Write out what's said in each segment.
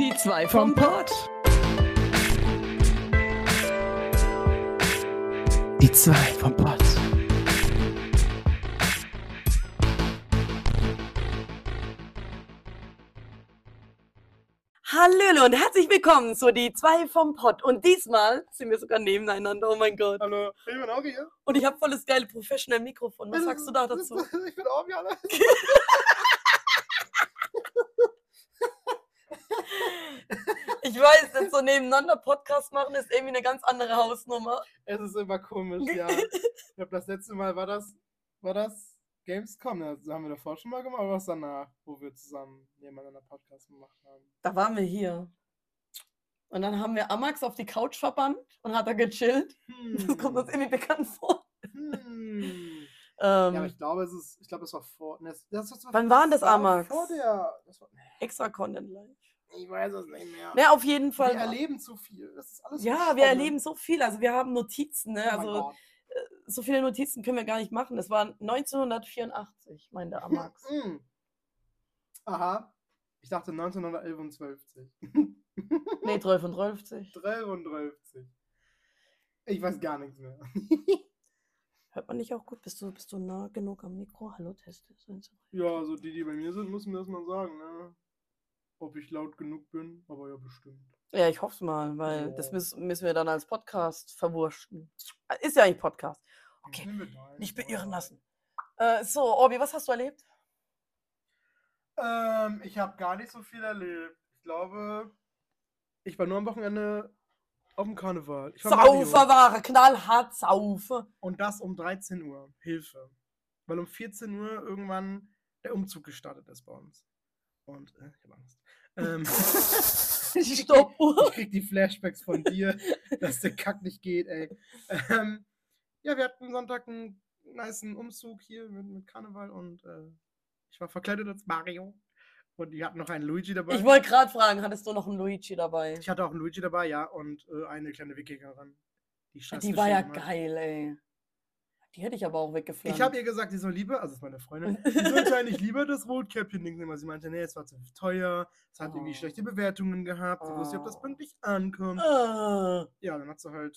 Die zwei vom Pott. Die zwei vom Pott. Hallöle und herzlich willkommen zu Die zwei vom Pott. Und diesmal sind wir sogar nebeneinander. Oh mein Gott. Hallo, ich bin Augi hier. Und ich habe voll das geile Professional Mikrofon. Was sagst du da dazu? Ich bin Augi, Alter. Ich weiß, jetzt so nebeneinander Podcast machen ist irgendwie eine ganz andere Hausnummer. Es ist immer komisch, ja. Ich glaube, das letzte Mal war das, war das Gamescom. Das haben wir davor schon mal gemacht, oder was danach, wo wir zusammen nebeneinander Podcast gemacht haben. Da waren wir hier. Und dann haben wir Amax auf die Couch verbannt und hat da gechillt. Das kommt uns irgendwie bekannt vor. Hm. Ähm, Ja, aber ich glaube, es ist, ich glaube, es war vor. ne, Das, das, das Wann war denn das, war Amax? Vor der. Das war, extra Content live. Ich weiß es nicht mehr. Ne, auf jeden Fall. wir erleben zu viel. Das ist alles ja, wir verschwommen. erleben so viel. Also wir haben Notizen, ne? Oh Also Gott. so viele Notizen können wir gar nicht machen. Das war 1984, meinte Amax. Mm. Aha. Ich dachte 1911. nee, 53. 53. Ich weiß gar nichts mehr. Hört man nicht auch gut? Bist du, bist du nah genug am Mikro? Hallo, Test. ist eins, zwei. Ja, also die, die bei mir sind, müssen mir das mal sagen, ne? Ob ich laut genug bin, aber ja, bestimmt. Ja, ich hoffe mal, weil das Ja. müssen, müssen wir dann als Podcast verwurschten. Ist ja eigentlich Podcast. Okay, nicht beirren lassen. Äh, so, Orbi, was hast du erlebt? Ähm, ich habe gar nicht so viel erlebt. Ich glaube, ich war nur am Wochenende auf dem Karneval. Ich. Sauferware, knallhart saufe. Und das um 13 Uhr. Hilfe. Weil um 14 Uhr irgendwann der Umzug gestartet ist bei uns. Und äh, ich habe Angst. Ähm, ich, krieg, Stoppuhr. ich krieg die Flashbacks von dir, dass der Kack nicht geht, ey. Ähm, ja, wir hatten Sonntag einen niceen Umzug hier mit, mit Karneval und äh, ich war verkleidet als Mario. Und die hatten noch einen Luigi dabei. Ich wollte gerade fragen, hattest du noch einen Luigi dabei? Ich hatte auch einen Luigi dabei, ja, und äh, eine kleine Wikingerin. Die, Die war ja geil, ey. Die hätte ich aber auch weggeflammt. Ich habe ihr gesagt, die soll lieber, also das ist meine Freundin, die sollte eigentlich lieber das Rotkäppchen-Ding nehmen, weil sie meinte, nee, es war zu teuer, es hat irgendwie Oh. schlechte Bewertungen gehabt, sie wusste nicht, ob das Oh. pünktlich ankommt. Ah, Ja, dann hat sie halt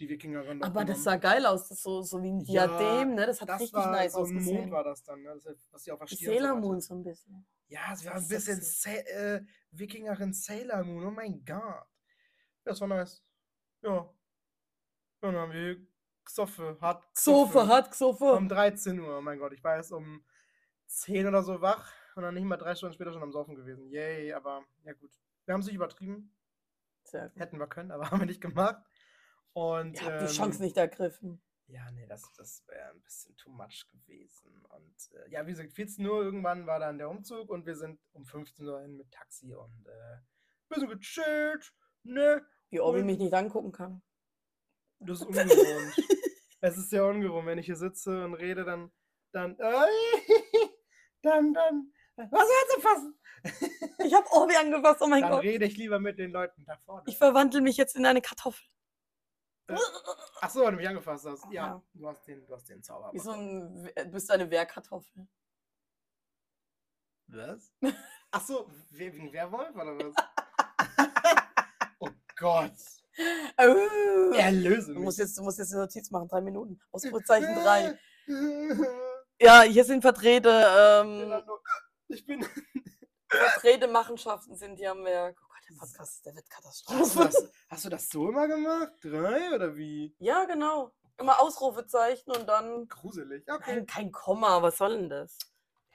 die Wikingerin aber das sah geil aus, das so, so wie ein Ja, Diadem, ne? Das hat das richtig war nice so ein Mond ausgesehen. war das dann, ne? Das, was sie auf der Stirn Sailor. Moon so ein bisschen. Ja, sie war ein bisschen Sa äh, Wikingerin Sailor Moon, oh mein Gott. Ja, das war nice. Ja. Dann haben wir Xoffe, hart Sofa, hat Sofa. Um 13 Uhr, oh mein Gott, ich war erst um 10 oder so wach und dann nicht mal drei Stunden später schon am Saufen gewesen. Yay, aber ja gut. Wir haben es nicht übertrieben. Sehr gut. Hätten wir können, aber haben wir nicht gemacht. Und, Ihr habt die ähm, Chance nicht ergriffen. Ja, nee, das, das wäre ein bisschen too much gewesen. Und äh, ja, wie gesagt, 14 Uhr irgendwann war dann der Umzug und wir sind um 15 Uhr hin mit Taxi und äh, bisschen gechillt, ne? Wie und- mich nicht angucken kann. Das ist ungewohnt. es ist sehr ungewohnt, wenn ich hier sitze und rede, dann, dann, dann, dann, was willst du fassen? Ich habe Orbi angefasst, oh mein dann Gott. rede ich lieber mit den Leuten da vorne. Ich verwandle mich jetzt in eine Kartoffel. Äh, Ach so, weil du mich angefasst hast. Ja, Ja. du hast den, du hast den Zauber. Wie so ein, du bist eine Wehrkartoffel. Was? Ach so, we- wegen Werwolf oder was? oh Gott. Oh. Erlöse Du musst jetzt, du musst jetzt eine Notiz machen, drei Minuten. Ausrufezeichen drei. Ja, hier sind Vertreter, ähm, Ich bin. Vertreter Machenschaften sind hier am Werk. Oh Gott, der Podcast, der wird Hast du, das, hast du das so immer gemacht? Drei oder wie? Ja, genau. Immer Ausrufezeichen und dann Gruselig. Okay. kein, kein Komma. Was soll denn das?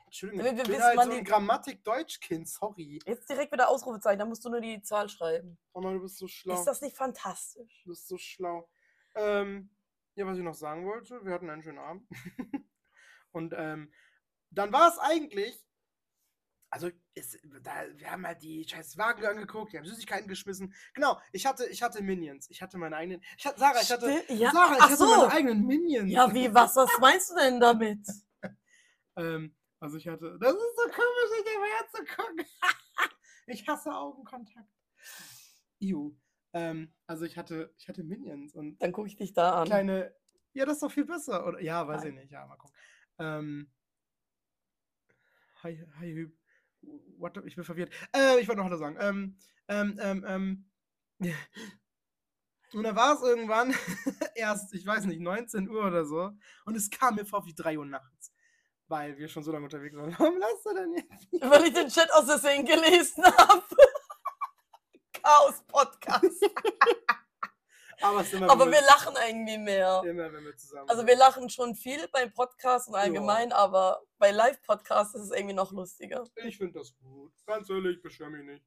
Entschuldigung, Damit wir ich bin wissen, halt so ein Grammatik-Deutschkind, sorry. Jetzt direkt wieder Ausrufezeichen, da musst du nur die Zahl schreiben. Oh nein, du bist so schlau. Ist das nicht fantastisch? Du bist so schlau. Ähm, ja, was ich noch sagen wollte, wir hatten einen schönen Abend. Und ähm, dann war es eigentlich, also es, da, wir haben halt die scheiß Wagen angeguckt, die haben Süßigkeiten geschmissen. Genau, ich hatte, ich hatte Minions. Ich hatte meine eigenen. Ich hatte, Sarah, ich hatte, ja, Sarah, ich hatte so. meine eigenen Minions. Ja, wie, was, was meinst du denn damit? Ähm, also ich hatte. Das ist so komisch, nicht immer zu gucken. ich hasse Augenkontakt. Iu. Ähm, also ich hatte, ich hatte Minions und Dann gucke ich dich da an. kleine. Ja, das ist doch viel besser. Oder ja, weiß Nein. ich nicht. Ja, mal gucken. Ähm, hi, hi, Hüb. What, ich bin verwirrt. Äh, ich wollte noch was sagen. Ähm, ähm, ähm, ähm. Und da war es irgendwann erst, ich weiß nicht, 19 Uhr oder so. Und es kam mir vor wie 3 Uhr nachts. Weil wir schon so lange unterwegs waren. Warum lasst du denn jetzt? nicht? Weil ich den Chat aus Versehen gelesen habe. Chaos-Podcast. Aber, Aber wenn wir lachen irgendwie mehr. immer, wenn wir zusammen Also wir lachen schon viel beim Podcast und allgemein, aber bei Live-Podcasts ist es irgendwie noch lustiger. Ich finde das gut. Ganz ehrlich, beschwer mich nicht.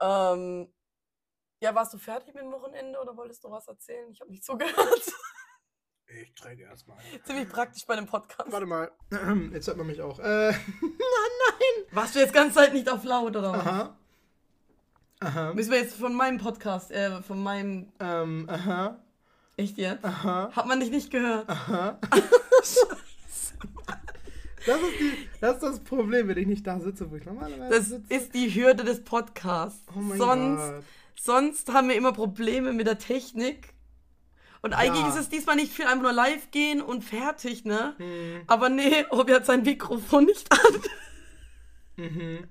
Ähm, ja, warst du fertig mit dem Wochenende oder wolltest du was erzählen? Ich habe nicht zugehört. Ich träge erstmal. Ziemlich praktisch bei dem Podcast. Warte mal. Jetzt hört man mich auch. Äh, Warst du jetzt ganz Zeit nicht auf laut oder was? aha. Aha. Müssen wir jetzt von meinem Podcast, äh, von meinem. Ähm, aha. Echt jetzt? Aha. Hat man dich nicht gehört? Aha. Das ist, die, das ist das Problem, wenn ich nicht da sitze, wo ich normalerweise Das sitze. ist die Hürde des Podcasts. oh mein sonst, Gott. sonst haben wir immer Probleme mit der Technik. Und eigentlich Ja. ist es diesmal nicht viel, einfach nur live gehen und fertig, ne? Hm, Aber nee, Obi hat sein Mikrofon nicht an. mhm.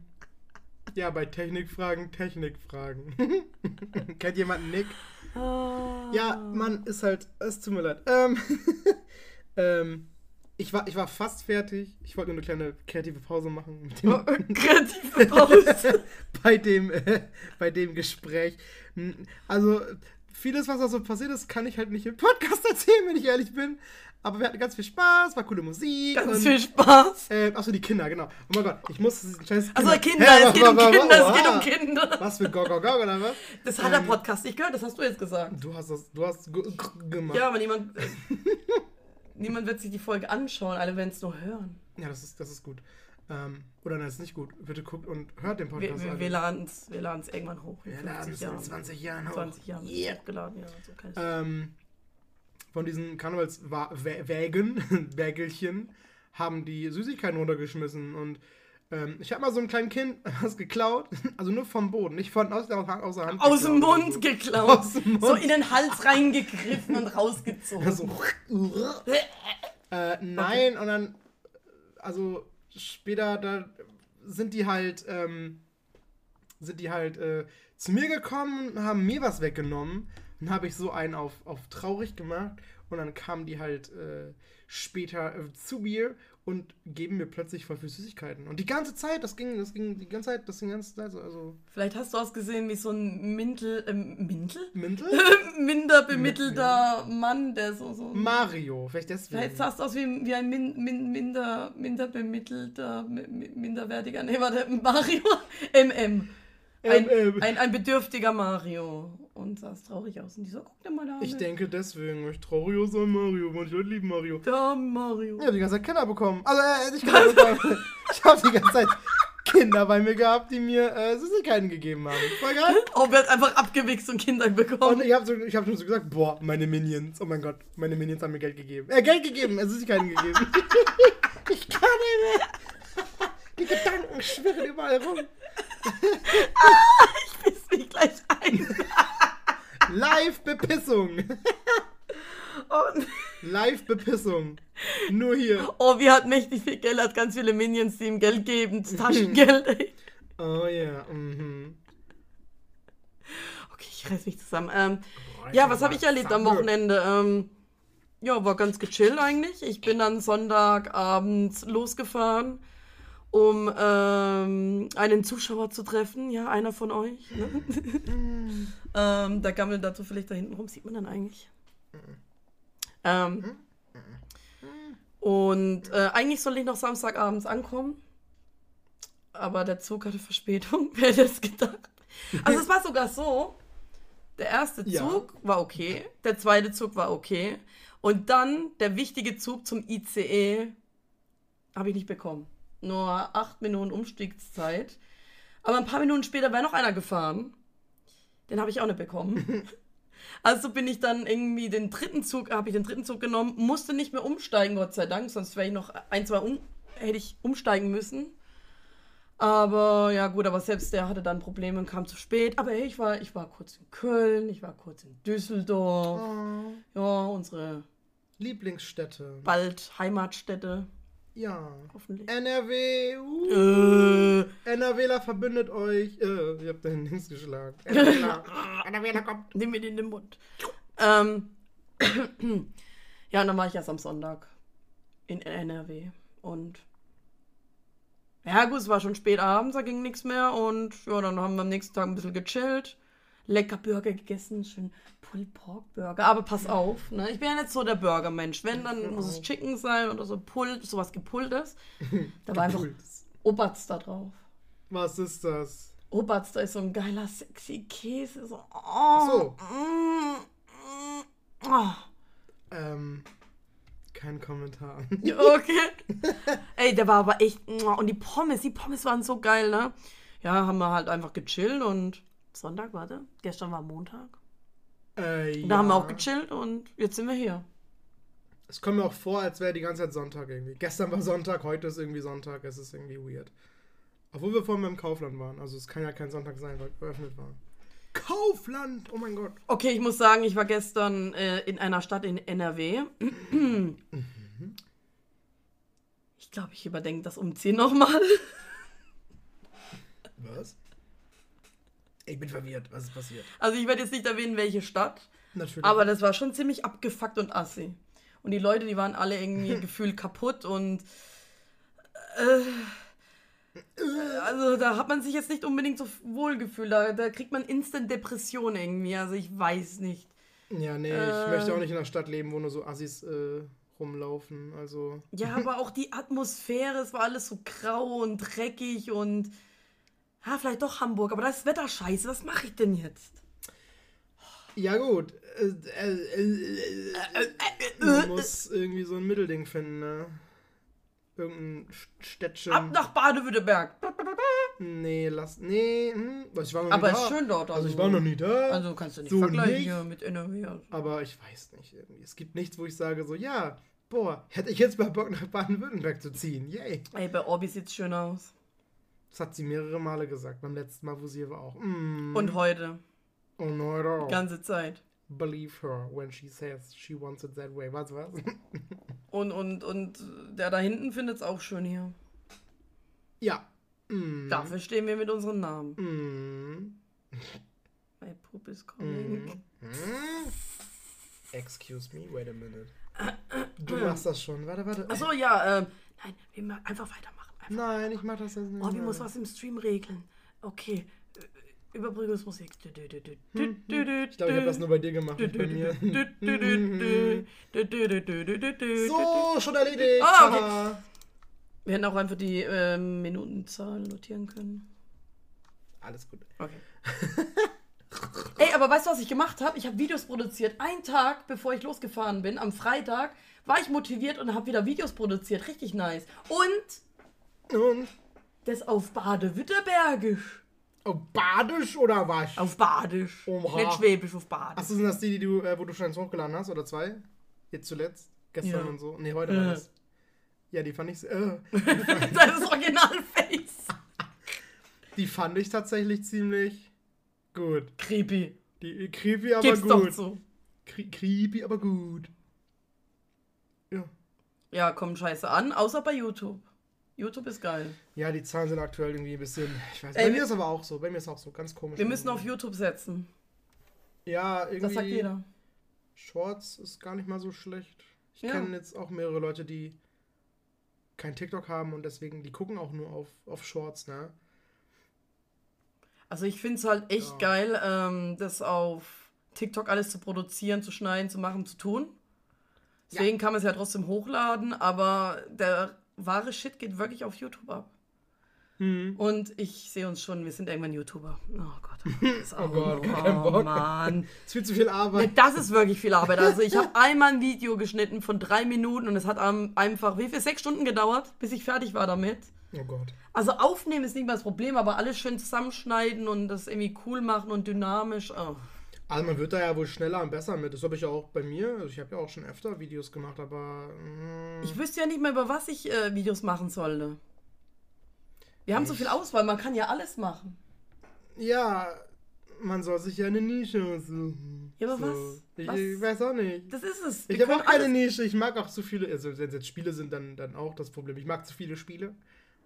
Ja, bei Technikfragen, Technikfragen. Kennt jemand Nick? Ja, Mann, ist halt, es tut mir leid. Ähm, ähm, ich, war, ich war fast fertig. Ich wollte nur eine kleine kreative Pause machen. Oh, Kreative Pause. bei, dem, äh, bei dem Gespräch. Also, vieles, was da so passiert ist, kann ich halt nicht im Podcast erzählen, wenn ich ehrlich bin. Aber wir hatten ganz viel Spaß, war coole Musik. Ganz und, viel Spaß. Äh, achso, die Kinder, genau. Oh mein Gott, ich muss scheiß Also Kinder, Hä, es geht um Kinder, es geht um Kinder. Was für Gog, Gog, Gog, oder was? Das hat der Ähm, Podcast nicht gehört, das hast du jetzt gesagt. Du hast das, du hast gemacht. Ja, aber niemand, niemand wird sich die Folge anschauen, alle werden es nur hören. Ja, das ist, das ist gut. Ähm, oder nein, ist nicht gut. Bitte guckt und hört den Podcast wir, wir laden es irgendwann hoch. Wir 50 laden es in Jahren. 20 Jahren hoch. 20 Jahren Yeah. es hochgeladen, ja. So kann ich Ähm, von diesen Karnevalswägen, Wägelchen, haben die Süßigkeiten runtergeschmissen. Und ähm, ich habe mal so einem kleinen Kind was geklaut. Also nur vom Boden, nicht von aus der, aus der Hand. Aus dem Mund so. geklaut. Aus dem Mund. So in den Hals reingegriffen und rausgezogen. So. Äh, nein, und dann, also später, da sind die halt, ähm, sind die halt äh, zu mir gekommen haben mir was weggenommen. Dann habe ich so einen auf, auf traurig gemacht und dann kamen die halt äh, später äh, zu mir und geben mir plötzlich voll viel Süßigkeiten. Und die ganze Zeit, das ging, das ging die ganze Zeit, das ging die ganze Zeit so, also Vielleicht hast du ausgesehen wie so ein Mintel, ähm, Mintel? Mintel? Minder bemittelter Mann, der so, so. Mario, vielleicht deswegen. Vielleicht sahst du aus wie, wie ein min, min, minder, minder bemittelter, mi- mi- minderwertiger, nee, warte, Mario, MM. Ein, ein, ein bedürftiger Mario. Und sahst traurig aus. Und die so, guck dir mal da. Ich denke deswegen, ich traurig aus an Mario, manche Leute lieben Mario. Da, Mario. Ich habe die ganze Zeit Kinder bekommen. Also, äh, nicht Kinder bekommen. Ich habe die ganze Zeit Kinder bei mir gehabt, die mir äh, Süßigkeiten gegeben haben. Voll geil. Oh, wer hat einfach abgewichst und Kinder bekommen. Und ich habe so, ich hab schon so gesagt, boah, meine Minions. Oh mein Gott, meine Minions haben mir Geld gegeben. Äh, Geld gegeben, äh, Süßigkeiten gegeben. ich kann nicht mehr. Die Gedanken schwirren überall rum. Ich piss mich gleich ein. Live-Bepissung. Und, Live-Bepissung. Nur hier. oh, wir hat mächtig viel Geld, hat ganz viele Minions, die ihm Geld geben. Taschengeld, ey. Oh ja, mhm. Okay, ich reiß mich zusammen. Ähm, ja, was habe ich erlebt am Wochenende? Ähm, ja, war ganz gechillt eigentlich. Ich bin dann Sonntagabends losgefahren, um ähm, einen Zuschauer zu treffen. Ja, einer von euch. Ne? ähm, der gammelt da zufällig da hinten rum. Sieht man dann eigentlich? Ähm, und äh, eigentlich sollte ich noch Samstagabends ankommen. Aber der Zug hatte Verspätung. Wer hätte es gedacht? Also es war sogar so, der erste Ja. Zug war okay, der zweite Zug war okay. Und dann der wichtige Zug zum ICE habe ich nicht bekommen. Nur acht Minuten Umstiegszeit. Aber ein paar Minuten später wäre noch einer gefahren. Den habe ich auch nicht bekommen. Also bin ich dann irgendwie den dritten Zug, habe ich den dritten Zug genommen, musste nicht mehr umsteigen, Gott sei Dank, sonst wäre ich noch ein, zwei um, hätte ich umsteigen müssen. Aber ja gut, aber selbst der hatte dann Probleme und kam zu spät. Aber hey, ich war, ich war kurz in Köln, ich war kurz in Düsseldorf. Oh, Ja, unsere Lieblingsstätte. bald Heimatstätte, Ja. hoffentlich. NRW. Uh. Äh, NRWler verbündet euch. Äh, ihr habt da links geschlagen. NRWler, NRWler kommt. Nimm mir den in den Mund. Ähm, ja, und dann war ich erst am Sonntag in NRW. Und ja, gut, es war schon spät abends, da ging nichts mehr. Und ja, dann haben wir am nächsten Tag ein bisschen gechillt. Lecker Burger gegessen, schön Pulled Pork Burger. Aber pass auf, ne? ich bin ja nicht so der Burger-Mensch. Wenn, dann muss es Chicken sein oder so Pulled, sowas Gepulltes. Da war einfach. Obatz da drauf. Was ist das? Obatz, da ist so ein geiler, sexy Käse. So, oh, so. mm, mm, oh. Ähm, kein Kommentar. Okay. Ey, der war aber echt. Und die Pommes, die Pommes waren so geil, ne? Ja, haben wir halt einfach gechillt und Sonntag, warte. Gestern war Montag. Äh, Da ja. haben wir auch gechillt und jetzt sind wir hier. Es kommt mir auch vor, als wäre die ganze Zeit Sonntag irgendwie. Gestern war Sonntag, heute ist irgendwie Sonntag. Es ist irgendwie weird. Obwohl wir vorhin beim Kaufland waren. Also es kann ja kein Sonntag sein, weil geöffnet war. Kaufland! Oh mein Gott. Okay, ich muss sagen, ich war gestern äh, in einer Stadt in NRW. Ich glaube, ich überdenke das Umziehen nochmal. Was? Ich bin verwirrt. Was ist passiert? Also ich werde jetzt nicht erwähnen, welche Stadt. Natürlich. Aber das war schon ziemlich abgefuckt und assi. Und die Leute, die waren alle irgendwie gefühlt kaputt und. Äh, also da hat man sich jetzt nicht unbedingt so wohl gefühlt. Da, da kriegt man instant Depression irgendwie. Also ich weiß nicht. ja, nee, ich äh, möchte auch nicht in einer Stadt leben, wo nur so Assis äh, rumlaufen. Also. Ja, aber auch die Atmosphäre, es war alles so grau und dreckig und. Ja, vielleicht doch Hamburg, aber da ist Wetter scheiße. Was mache ich denn jetzt? Ja, gut. Äh, äh, äh, äh, man muss irgendwie so ein Mittelding finden, ne? Irgendein Städtchen. Ab nach Baden-Württemberg. Nee, lass. Nee, hm, ich war noch Aber nie ist da. schön dort. Also ich war noch nie da. Also kannst du nicht So vergleichen nicht. hier mit NRW. Also. Aber ich weiß nicht irgendwie. Es gibt nichts, wo ich sage so, ja, boah, hätte ich jetzt mal Bock nach Baden-Württemberg zu ziehen. Yay. Ey, bei Orbi sieht's schön aus. Das hat sie mehrere Male gesagt. Beim letzten Mal, wo sie war auch. Mm. Und heute. Oh no, no. Die ganze Zeit. Believe her when she says she wants it that way. Was, was? Und, und, und der da hinten findet's auch schön hier. ja. Mm. Dafür stehen wir mit unseren Namen. Mm. My poop is coming. Mm. Excuse me, wait a minute. Du machst das schon. Warte, warte. Achso, ja, ähm. Nein, wir einfach weitermachen. Nein, ich mach das jetzt nicht. Oh, die muss was im Stream regeln. Okay. Überbrückungsmusik. Ich glaube, ich habe das nur bei dir gemacht. Bei so, schon erledigt. Wir hätten auch einfach die äh, Minutenzahl notieren können. Alles gut. Okay. Ey, aber weißt du, was ich gemacht habe? Ich habe Videos produziert. Einen Tag, bevor ich losgefahren bin, am Freitag, war ich motiviert und habe wieder Videos produziert. Richtig nice. Und und? das auf Bade-Württembergisch. Oh, badisch oder was? Auf Badisch. Oha. Nicht Schwäbisch, auf Badisch. Achso, sind das die, die du, äh, wo du schon eins hochgeladen hast? Oder zwei? Jetzt zuletzt? Gestern Ja. und so? Nee, heute war Äh. das. Ja, die fand ich. Äh, das ist Original-Face. die fand ich tatsächlich ziemlich gut. Creepy. Die creepy, aber Gib's doch gut. zu. Cre creepy, aber gut. Ja. Ja, kommt scheiße an, außer bei YouTube. YouTube ist geil. Ja, die Zahlen sind aktuell irgendwie ein bisschen. Ich weiß. Ey, bei mir ist aber auch so. Bei mir ist auch so. Ganz komisch. Wir müssen auf. YouTube setzen. Ja, irgendwie. Das sagt jeder. Shorts ist gar nicht mal so schlecht. Ich Ja. kenne jetzt auch mehrere Leute, die kein TikTok haben und deswegen, die gucken auch nur auf, auf Shorts, ne? Also ich finde es halt echt Ja. geil, ähm, das auf TikTok alles zu produzieren, zu schneiden, zu machen, zu tun. Deswegen kann man es ja trotzdem hochladen, aber der wahre Shit geht wirklich auf YouTube ab. Hm. Und ich sehe uns schon, wir sind irgendwann YouTuber. Oh Gott. Das ist Oh Gott, oh Bock. Mann. Es ist viel zu viel Arbeit. Das ist wirklich viel Arbeit. Also ich habe einmal ein Video geschnitten von drei Minuten und es hat einfach, wie viel, sechs Stunden gedauert, bis ich fertig war damit. Oh Gott. Also aufnehmen ist nicht mal das Problem, aber alles schön zusammenschneiden und das irgendwie cool machen und dynamisch. Oh. Also man wird da ja wohl schneller und besser mit. Das habe ich ja auch bei mir. Also ich habe ja auch schon öfter Videos gemacht, aber. mm, Ich wüsste ja nicht mehr, über was ich äh, Videos machen sollte. Wir haben so viel Auswahl, man kann ja alles machen. ja, man soll sich ja eine Nische suchen. Ja, aber was? Ich, Was? ich weiß auch nicht. Das ist es. Ich habe auch keine Nische. Ich mag auch zu viele. Also wenn es jetzt Spiele sind, dann, dann auch das Problem. Ich mag zu viele Spiele.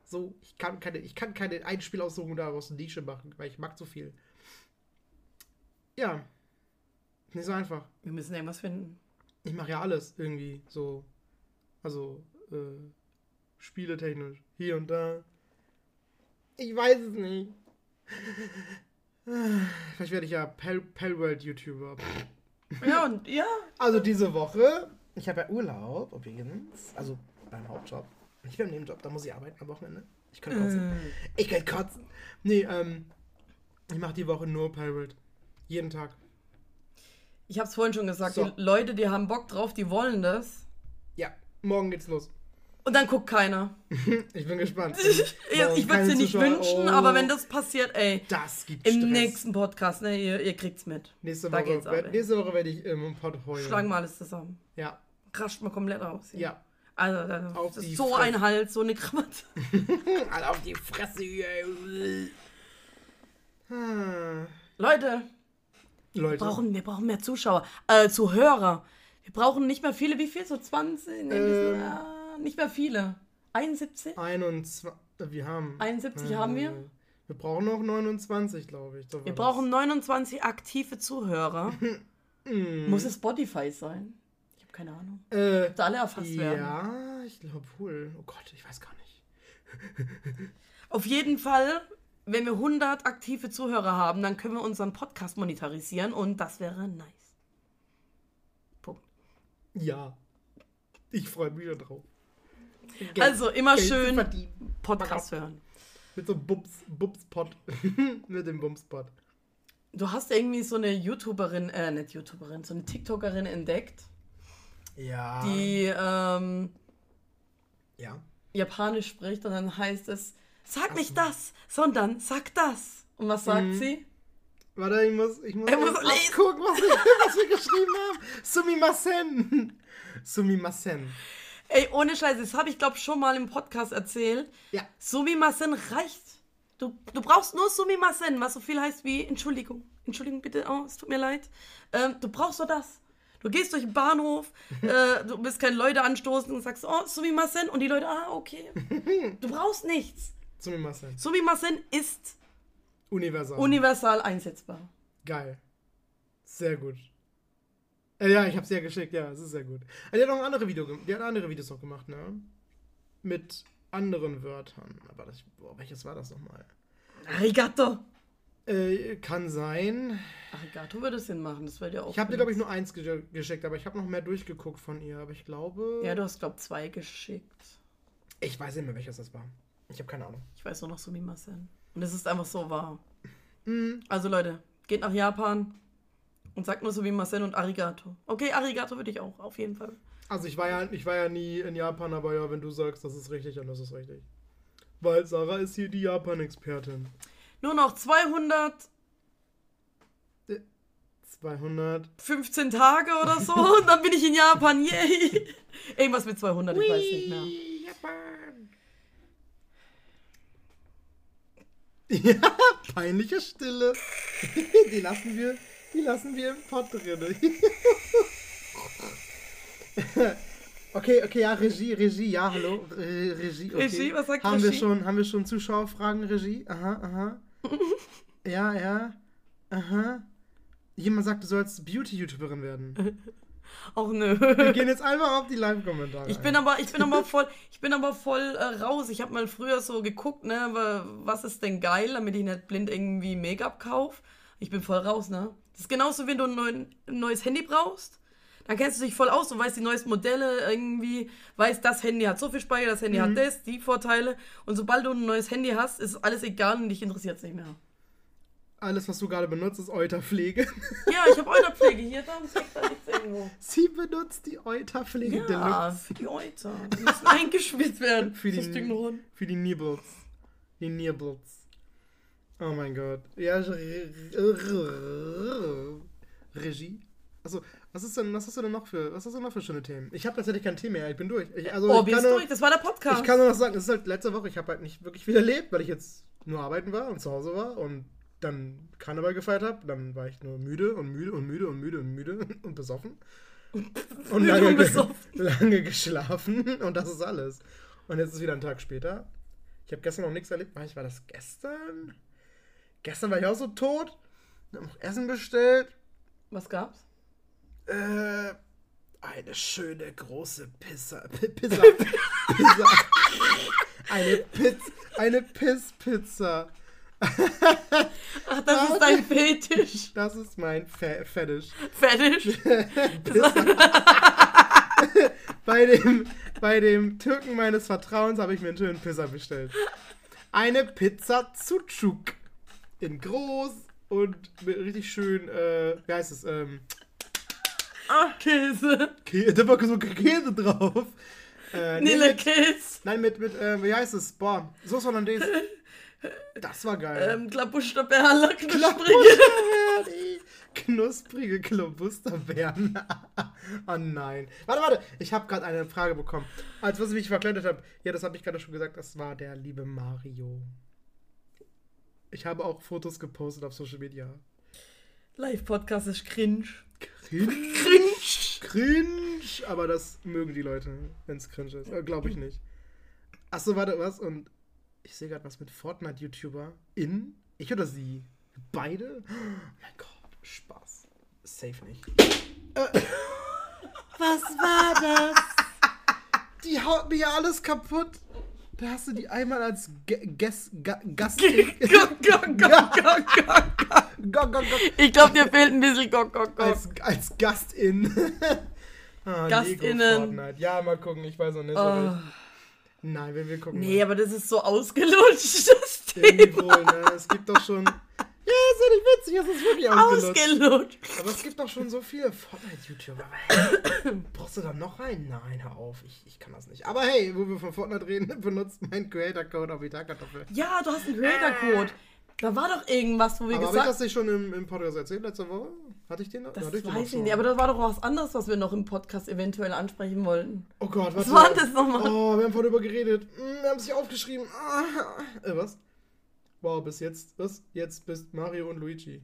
so, ich kann keine, ich kann keine Einspielaussuchung daraus eine Nische machen, weil ich mag zu viel. Ja. Nicht so einfach. Wir müssen irgendwas finden. Ich mache ja alles irgendwie so. Also, äh, spieletechnisch. Hier und da. Ich weiß es nicht. Vielleicht werde ich ja Pal Palworld-YouTuber. Ja, und ja. Also diese Woche, ich habe ja Urlaub übrigens, also beim Hauptjob. Ich bin im Nebenjob, da muss ich arbeiten am Wochenende. Ich könnte kotzen. Äh, Ich könnte kotzen. Nee, ähm, ich mache die Woche nur Pirate. Jeden Tag. Ich hab's vorhin schon gesagt, So. die Leute, die haben Bock drauf, die wollen das. Ja, morgen geht's los. Und dann guckt keiner. Ich bin gespannt. Ich, Morgen ich würde es dir nicht Zuschauer. wünschen, Oh, aber wenn das passiert, ey, Das gibt im Stress. nächsten Podcast, ne, ihr, ihr kriegt's mit. Nächste Da Woche, ab, nächste Woche werde ich ähm, im Pod heulen. Schlagen wir alles zusammen. Ja, Rascht mal komplett aus. hier. ja. Also, das Auf ist so Fresse. ein Hals, so eine Krawatte. Alle auf die Fresse. ey. Ah. Leute, wir brauchen, wir brauchen mehr Zuschauer, äh, Zuhörer. Wir brauchen nicht mehr viele. Wie viel? So 20? Nee, Ähm. ja, nicht mehr viele. 71? 21. Wir haben. 71 haben wir? Wir brauchen noch 29, glaube ich. Wir das. brauchen 29 aktive Zuhörer. Mm. Muss es Spotify sein? Ich habe keine Ahnung. Äh, Ob da alle erfasst werden. ja, ich glaube wohl. Oh Gott, ich weiß gar nicht. Auf jeden Fall, wenn wir 100 aktive Zuhörer haben, dann können wir unseren Podcast monetarisieren und das wäre nice. Punkt. Ja. Ich freue mich schon drauf. Geld- Also immer Geld schön. Podcast hören. Mit so einem Bums, Bumspot. Mit dem Bumspot. Du hast irgendwie so eine YouTuberin, äh, nicht YouTuberin, so eine TikTokerin entdeckt, Ja. die ähm, Ja. Japanisch spricht und dann heißt es, sag nicht das, sondern sag das. Und was sagt Mhm. sie? Warte, ich muss, ich muss, muss gucken, was, wir- was wir geschrieben haben. Sumimasen. Sumimasen. Ey, ohne Scheiße, das habe ich glaube schon mal im Podcast erzählt. Ja. Sumimasen reicht. Du, du brauchst nur Sumimasen, was so viel heißt wie Entschuldigung. Entschuldigung bitte, oh, es tut mir leid. Ähm, du brauchst nur das. Du gehst durch den Bahnhof, äh, du bist keine Leute anstoßen und sagst, oh, Sumimasen. Und die Leute, ah, okay. Du brauchst nichts. Sumimasen. Sumimasen ist Universal. universal einsetzbar. Geil. Sehr gut. Äh, ja, ich hab's ja geschickt, ja, es ist sehr gut. Äh, Die hat noch andere, Video, die hat andere Videos noch gemacht, ne? Mit anderen Wörtern. Aber das, boah, welches war das nochmal? Arigato. Äh, kann sein. Arigato würde Sinn machen, das wird ja auch. Ich habe dir, glaube ich, nur eins ge geschickt, aber ich habe noch mehr durchgeguckt von ihr. Aber ich glaube. Ja, du hast, glaube ich, zwei geschickt. Ich weiß nicht mehr, welches das war. Ich habe keine Ahnung. Ich weiß nur noch Sumimasen. Und es ist einfach so wahr. Mhm. Also Leute, geht nach Japan und sagt nur Sumimasen und Arigato. Okay, Arigato würde ich auch, auf jeden Fall. Also ich war ja, ich war ja nie in Japan, aber ja, wenn du sagst, das ist richtig, dann ist es richtig. Weil Sarah ist hier die Japan-Expertin. Nur noch 215 200. Tage oder so und dann bin ich in Japan. Yay! Irgendwas mit 200, ich weiß nicht mehr. Whee, Japan. Ja, peinliche Stille. Die lassen wir, die lassen wir im Pott drin. Okay, okay, ja, Regie, Regie, ja, hallo, Re Regie, okay. Regie, was sagt haben Wir Regie? schon, haben wir schon Zuschauerfragen, Regie? Aha, aha. ja, ja, aha. Jemand sagt, du sollst Beauty-YouTuberin werden. Auch nö. Wir gehen jetzt einfach auf die Live-Kommentare. Ich bin aber, ich bin aber voll, ich bin aber voll äh, raus. Ich habe mal früher so geguckt, ne, wa- was ist denn geil, damit ich nicht blind irgendwie Make-up kaufe. Ich bin voll raus, ne? Das ist genauso, wenn du ein, neuen, ein neues Handy brauchst. Dann kennst du dich voll aus, du weißt die neuesten Modelle irgendwie, weißt, das Handy hat so viel Speicher, das Handy Mhm. hat das, die Vorteile. Und sobald du ein neues Handy hast, ist alles egal und dich interessiert es nicht mehr. Alles, was du gerade benutzt, ist Euterpflege. Ja, ich habe Euterpflege hier, da liegt da nichts irgendwo. Sie benutzt die Euterpflege Ja, Deluxe. für die Euter. Die müssen eingeschwitzt werden. Für die, für die Nibbles. Die Nibbles. Oh mein Gott. Ja, Regie. Also, was ist denn, was hast du denn noch für, was hast du noch für schöne Themen? Ich habe tatsächlich kein Thema mehr, ich bin durch. Ich, also, Oh, ich bist durch? Das war der Podcast. Ich kann nur noch sagen, es ist halt letzte Woche, ich habe halt nicht wirklich viel erlebt, weil ich jetzt nur arbeiten war und zu Hause war und dann Karneval gefeiert habe. Dann war ich nur müde und müde und müde und müde und müde und besoffen. Und lange, besoffen. lange geschlafen und das ist alles. Und jetzt ist wieder ein Tag später. Ich habe gestern noch nichts erlebt. War ich- War das gestern? Gestern war ich auch so tot. Hab noch Essen bestellt. Was gab's? Äh, eine schöne große Pizza. Pizza. Pizza. Eine Pizza. Eine Pisspizza. Ach, das ist dein Fetisch. Das ist mein Fe Fetisch. Fetisch. Bei dem, bei dem Türken meines Vertrauens habe ich mir einen schönen Pizza bestellt. Eine Pizza Sucuk. In groß und mit richtig schön, äh, wie heißt es, ähm, Ah, Käse. Kä da war so Käse drauf. Äh, nee, Nille mit, Käse. nein, mit, mit, äh, wie heißt es? Boah, Soße Hollandaise. Das war geil. Ähm, Klabusterberler, knusprige. Knusprige Klobusterbeeren. oh nein. Warte, warte. Ich habe gerade eine Frage bekommen. Als was ich mich verkleidet habe. Ja, das habe ich gerade schon gesagt. Das war der liebe Mario. Ich habe auch Fotos gepostet auf Social Media. Live-Podcast ist cringe. Cringe. Cringe. Cringe. Aber das mögen die Leute, wenn es cringe ist. Äh, Glaube ich nicht. Achso, warte, was? Und ich sehe gerade was mit Fortnite-YouTuber. In? Ich oder sie? Beide? Oh mein Gott. Spaß. Safe nicht. Äh, was war das? Die haut mir ja alles kaputt. Da hast du die einmal als Gast. Ich glaube, dir fehlt ein bisschen Gok, Gok, Gok. Als, als Gastin. ah, Gastinnen. Ja, mal gucken, ich weiß noch nicht. Oh. Nein, wir, wir gucken. Nee, aber das ist so ausgelutscht, das mal. Irgendwie Thema. wohl, ne? Es gibt doch schon. Ja, ist ja nicht witzig, es ist wirklich ausgelutscht. Ausgelutscht. Aber es gibt doch schon so viele Fortnite-YouTuber. Brauchst du da noch einen? Nein, hör auf, ich, ich kann das nicht. Aber hey, wo wir von Fortnite reden, benutzt mein Creator-Code auf Vita-Kartoffel. Ja, du hast einen Creator-Code. Da war doch irgendwas, wo wir Aber habe ich gesagt das nicht schon im, im Podcast erzählt letzte Woche? Hatte ich den noch? Das Hatte ich den noch weiß ich schon? nicht, aber das war doch was anderes, was wir noch im Podcast eventuell ansprechen wollten. Oh Gott, Was war das nochmal? Oh, wir haben vorhin darüber geredet. Hm, Wir haben es nicht aufgeschrieben. Ah, äh, was? Wow, bis jetzt. Was? Jetzt bist Mario und Luigi.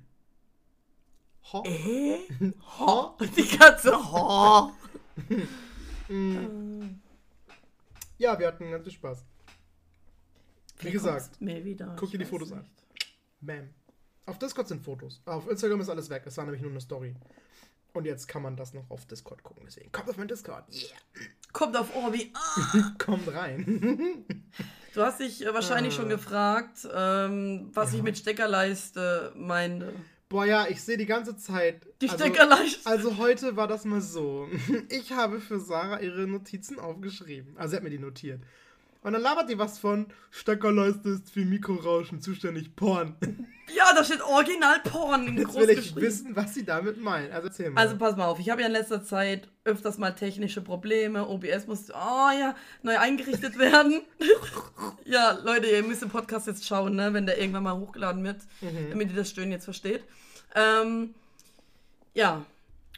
Ho? Äh? Ho? Die Katze. Ho. Hm, Ja, wir hatten ganz viel Spaß. Wie gesagt, guck dir die Ich Fotos weiß an. Bam. Auf Discord sind Fotos. Auf Instagram ist alles weg. Es war nämlich nur eine Story. Und jetzt kann man das noch auf Discord gucken. Deswegen kommt auf mein Discord. Yeah. Kommt auf Orbi. Ah. Kommt rein. Du hast dich äh, wahrscheinlich Ah. schon gefragt, ähm, was Ja. ich mit Steckerleiste meinte. Boah, ja, ich sehe die ganze Zeit. Die also- Steckerleiste. Also heute war das mal so. Ich habe für Sarah ihre Notizen aufgeschrieben. Also sie hat mir die notiert. Und dann labert die was von Steckerleiste ist für Mikrorauschen zuständig Porn. Ja, da steht Original Porn Jetzt groß will ich wissen, was sie damit meint. Also erzähl mal. Also pass mal auf, ich habe ja in letzter Zeit öfters mal technische Probleme. OBS muss, oh ja, neu eingerichtet werden. ja, Leute, ihr müsst den Podcast jetzt schauen, ne, wenn der irgendwann mal hochgeladen wird, Mhm. damit ihr das Stöhnen jetzt versteht. Ähm, ja,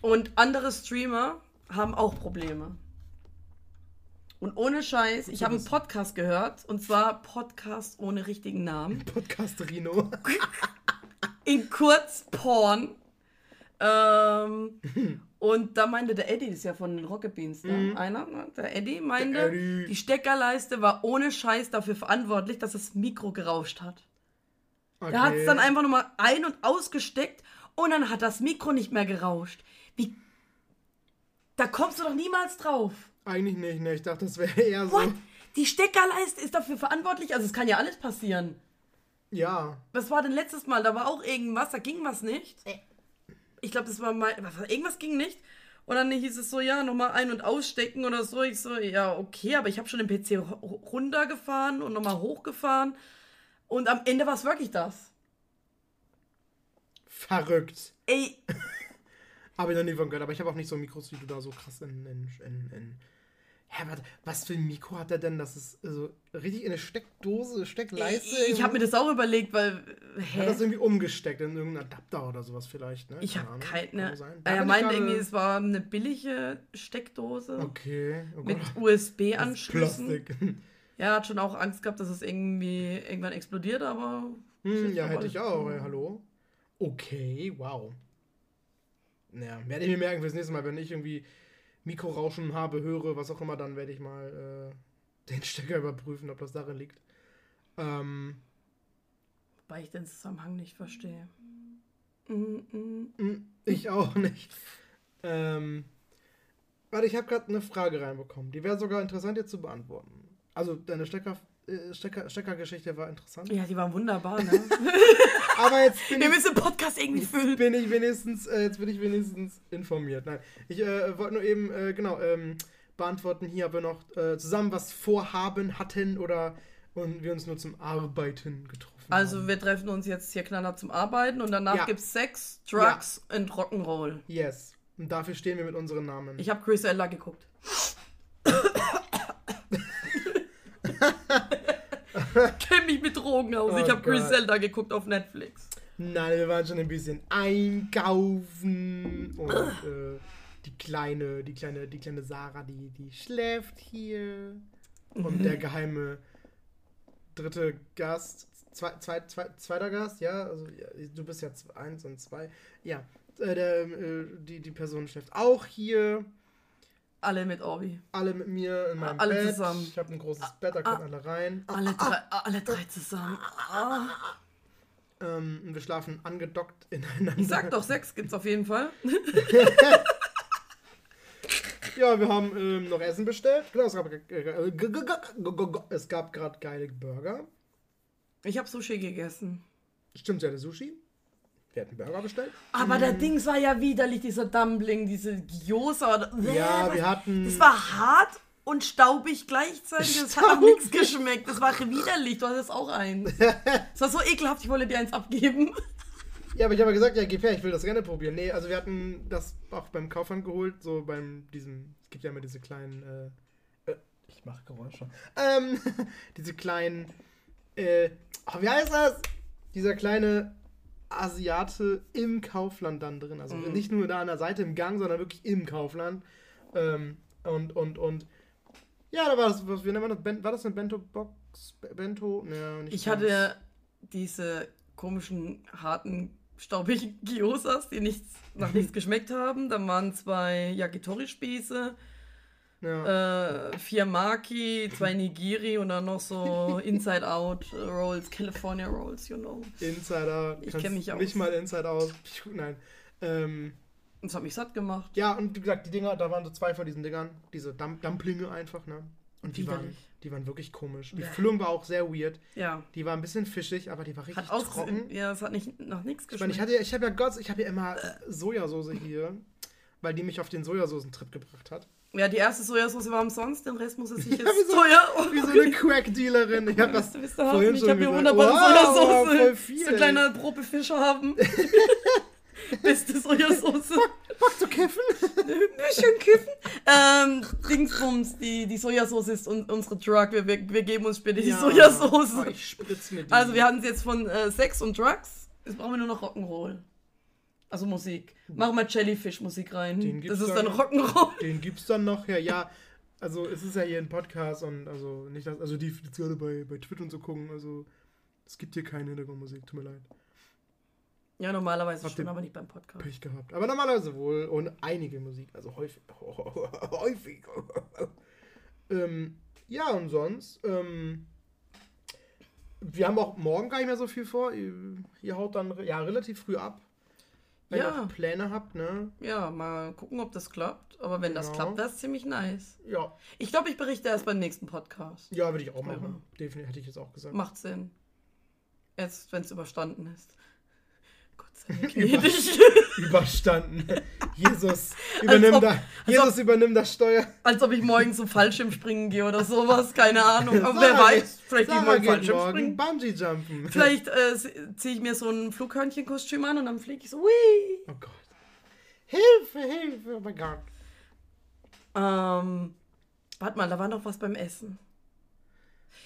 und andere Streamer haben auch Probleme. Und ohne Scheiß, ich habe einen. Podcast gehört, und zwar Podcast ohne richtigen Namen. Podcast Rino. in kurz Porn. Ähm, und da meinte der Eddie, das ist ja von den Rocket Beans, ne? Mhm. einer, ne? der Eddie meinte, Der Eddie. die Steckerleiste war ohne Scheiß dafür verantwortlich, dass das Mikro gerauscht hat. Okay. Er hat es dann einfach nochmal ein- und ausgesteckt und dann hat das Mikro nicht mehr gerauscht. Wie? Da kommst du doch niemals drauf. Eigentlich nicht, ne? Ich dachte, das wäre eher so. What? Die Steckerleiste ist dafür verantwortlich? Also es kann ja alles passieren. Ja. Was war denn letztes Mal? Da war auch irgendwas, da ging was nicht. Ich glaube, das war mal. Irgendwas ging nicht. Und dann hieß es so, ja, nochmal ein- und ausstecken oder so. Ich so, ja, okay, aber ich habe schon den PC ru- runtergefahren und nochmal hochgefahren. Und am Ende war es wirklich das. Verrückt. Ey, Habe ich noch nie von gehört, aber ich habe auch nicht so Mikros wie du da so krass in. in, in, in Hä, warte, was für ein Mikro hat er denn? Das ist so richtig in eine Steckdose, Steckleiste. ich habe mir das auch überlegt, weil. Hat das Hä? irgendwie umgesteckt in irgendeinen Adapter oder sowas vielleicht, ne? Ich habe keine. Da Er ich meinte irgendwie, es war eine billige Steckdose Okay, oh mit USB-Anschlüssen. Plastik. Ja, hat schon auch Angst gehabt, dass es irgendwie irgendwann explodiert, aber. Hm, ja, hätte ich auch. cool. Ey, hallo? Okay, wow. Naja, werde ich mir merken fürs nächste Mal, wenn ich irgendwie Mikrorauschen habe, höre, was auch immer, dann werde ich mal äh, den Stecker überprüfen, ob das darin liegt. Ähm, Weil ich den Zusammenhang nicht verstehe. Mm, mm. mm, ich auch nicht. Ähm, warte, ich habe gerade eine Frage reinbekommen. Die wäre sogar interessant jetzt zu beantworten. Also deine Stecker, Stecker, Steckergeschichte war interessant. Ja, die waren wunderbar, ne? Aber jetzt bin Wir ich, müssen den Podcast irgendwie füllen. bin ich wenigstens, äh, jetzt bin ich wenigstens informiert. Nein, ich äh, wollte nur eben äh, genau ähm, beantworten hier, ob wir noch äh, zusammen was vorhaben hatten oder und wir uns nur zum Arbeiten getroffen Also haben. wir treffen uns jetzt hier knallhart zum Arbeiten und danach Ja. gibt's Sex, Drugs und Rock'n'Roll. Yes. Und dafür stehen wir mit unseren Namen. Ich habe Chris Ella geguckt. Kenn mich mit Drogen aus. Oh ich habe. Griselda geguckt auf Netflix. Nein, wir waren schon ein bisschen einkaufen und äh, die kleine, die kleine, die kleine Sarah, die, die schläft hier. Und der geheime dritte Gast, zwei, zwei, zwei, zweiter Gast, ja, also ja, du bist ja eins und zwei, ja, äh, der, äh, die, die Person schläft auch hier, Alle mit Orbi. alle mit mir in meinem Alle Bett. zusammen. Ich habe ein großes Bett, da können alle rein. Alle drei, alle drei zusammen. Ah. Ähm, wir schlafen angedockt ineinander. Sag doch, Sex gibt's auf jeden Fall. Ja, wir haben ähm, noch Essen bestellt. Genau, es gab, äh, es gab gerade geile Burger. Ich habe Sushi gegessen. Stimmt, sie hatte Sushi. Wir hatten Burger bestellt. Aber der Dings war ja widerlich, dieser Dumpling, diese Gyoza. Ja, was- wir hatten. Das war hart und staubig gleichzeitig. Das hat nach nichts geschmeckt. Das war widerlich. Du hattest auch eins. Das war so ekelhaft, ich wollte dir eins abgeben. Ja, aber ich habe ja gesagt, ja, gib her, ich will das gerne probieren. Nee, also wir hatten das auch beim Kaufland geholt, so beim diesem, es gibt ja immer diese kleinen, äh, äh ich mache Geräusche. Ähm, diese kleinen, äh, oh, wie heißt das? Dieser kleine Asiate im Kaufland dann drin. Also Mhm. nicht nur da an der Seite im Gang, sondern wirklich im Kaufland. Ähm, und, und, und, ja, da war das, was, wie nennt man das? War das eine Bento-Box? Bento? Ja, Ich ganz. hatte diese komischen, harten, staubigen Gyosas, die nichts, nach nichts geschmeckt haben. Dann waren zwei Yakitori-Spieße, ja. äh, vier Maki, zwei Nigiri und dann noch so Inside-Out-Rolls, California Rolls, you know. Insider. Ich kannst kenn mich aus. Nicht mal Inside. Piu, Nein. Ähm, Das hat mich satt gemacht. ja, und wie gesagt, die Dinger, da waren so zwei von diesen Dingern. Diese Dump Dumplinge einfach, ne? Und die waren, die waren wirklich komisch. Die Ja. Füllung war auch sehr weird. Ja. Die war ein bisschen fischig, aber die war richtig Hat auch, trocken. ja, es hat nicht nach nichts Ich meine, geschmeckt. ich, hatte, ja- ich habe ja Gott, ich habe ja immer Sojasauce hier, weil die mich auf den Sojasoßentrip gebracht hat. Ja, die erste Sojasauce war umsonst, den Rest muss es sich jetzt wie so- teuer. Wie so eine Crack-Dealerin. Ich habe das Wisst ihr, vorhin ich schon habe hier wunderbare Wow, Sojasauce. voll viel. So kleine Probefische haben. Beste Sojasauce. Bock zu kiffen. Ein bisschen kiffen. Ähm, Dingsbums, die, die Sojasauce ist un unsere Drug. Wir, wir, wir geben uns später die Ja. Sojasauce. Oh, ich spritz die. Also wir hatten es jetzt von äh, Sex und Drugs. Jetzt brauchen wir nur noch Rock'n'Roll. Also Musik. Machen wir Jellyfish-Musik rein. Das ist dann dann- Rock'n'Roll. Den gibt's dann noch, ja, ja. Also es ist ja hier ein Podcast und also nicht das, also die die gerade bei, bei Twitter und so gucken, also es gibt hier keine Hintergrundmusik, tut mir leid. Ja, normalerweise Habt schon, aber nicht beim Podcast. Pech gehabt. Aber normalerweise wohl und einige Musik, also häufig. häufig. ähm, ja, und sonst, ähm, wir haben auch morgen gar nicht mehr so viel vor. Ihr, ihr haut dann ja relativ früh ab. Wenn Ja. ihr auch Pläne habt, ne? Ja, mal gucken, ob das klappt. Aber wenn das Genau. klappt, wäre es ziemlich nice. Ja, Ich glaube, ich berichte erst beim nächsten Podcast. ja, würde ich auch machen. Ja. Definitiv hätte ich jetzt auch gesagt. Macht Sinn. Jetzt, wenn es überstanden ist. Über-. Überstanden. Jesus, übernimm ob- da, Jesus übernimm das Steuer. Als ob ich morgen zum Fallschirmspringen gehe oder sowas. Keine Ahnung. Aber wer weiß, vielleicht gehe ich morgen Fallschirmspringen. Bungee Jumpen. Vielleicht äh, ziehe ich mir so ein Flughörnchenkostüm an und dann fliege ich so, hui. Oh Gott. Hilfe, Hilfe, oh mein Gott. Ähm, warte mal, da war noch was beim Essen.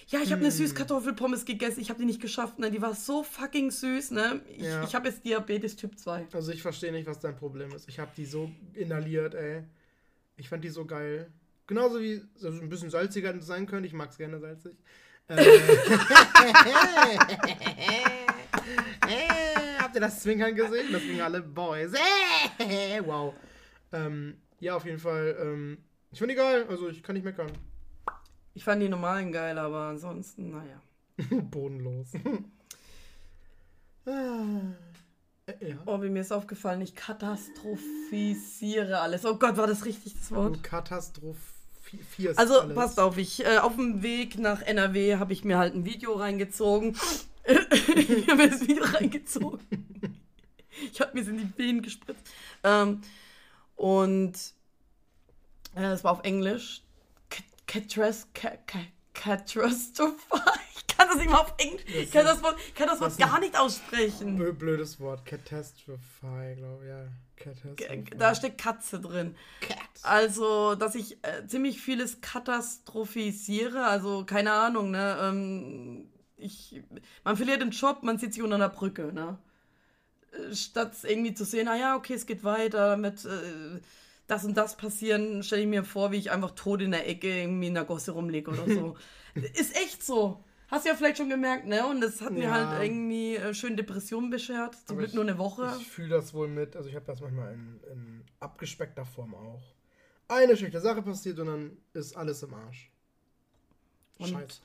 Ja, ich habe eine Hm. Süßkartoffelpommes gegessen. Ich habe die nicht geschafft, ne? Die war so fucking süß, ne? Ich, Ja. ich habe jetzt Diabetes Typ 2. Also ich verstehe nicht, was dein Problem ist. Ich habe die so inhaliert, ey. Ich fand die so geil. Genauso wie also ein bisschen salziger sein können. Ich mag es gerne salzig. Äh, äh, habt ihr das Zwinkern gesehen? Das ging alle Boys. Äh, wow. Ähm, ja, auf jeden Fall. Ähm, ich finde die geil. Also ich kann nicht meckern. Ich fand die normalen geil, aber ansonsten, naja. Bodenlos. ah. Äh, ja. Oh, wie mir ist aufgefallen, ich katastrophisiere alles. Oh Gott, war das richtig das Wort? Du katastrophierst Also, alles. passt auf, ich, äh, auf dem Weg nach NRW habe ich mir halt ein Video reingezogen. ich habe mir das Video reingezogen. Ich habe mir es in die Venen gespritzt. Ähm, und äh, es war auf Englisch. Catastrophe. Ich kann das nicht mal auf Englisch. Ich kann das Wort, kann das Wort gar nicht aussprechen. Blö- Blödes Wort. Catastrophe, glaube ich. Ja. Catastrophe. Da steckt Katze drin. Cat. Also, dass ich äh, ziemlich vieles katastrophisiere, also keine Ahnung, ne? Ähm, ich, man verliert den Job, man sitzt sich unter einer Brücke, ne? Äh, Statt irgendwie zu sehen, ah ja, okay, es geht weiter mit äh, das und das passieren, stelle ich mir vor, wie ich einfach tot in der Ecke irgendwie in der Gosse rumlege oder so. Ist echt so. Hast du ja vielleicht schon gemerkt, ne? Und das hat mir Ja. halt irgendwie äh, schön Depressionen beschert. Zum Glück nur eine Woche. Ich fühle das wohl mit. Also ich habe das manchmal in, in abgespeckter Form auch. Eine schlechte Sache passiert und dann ist alles im Arsch. Und Scheiße.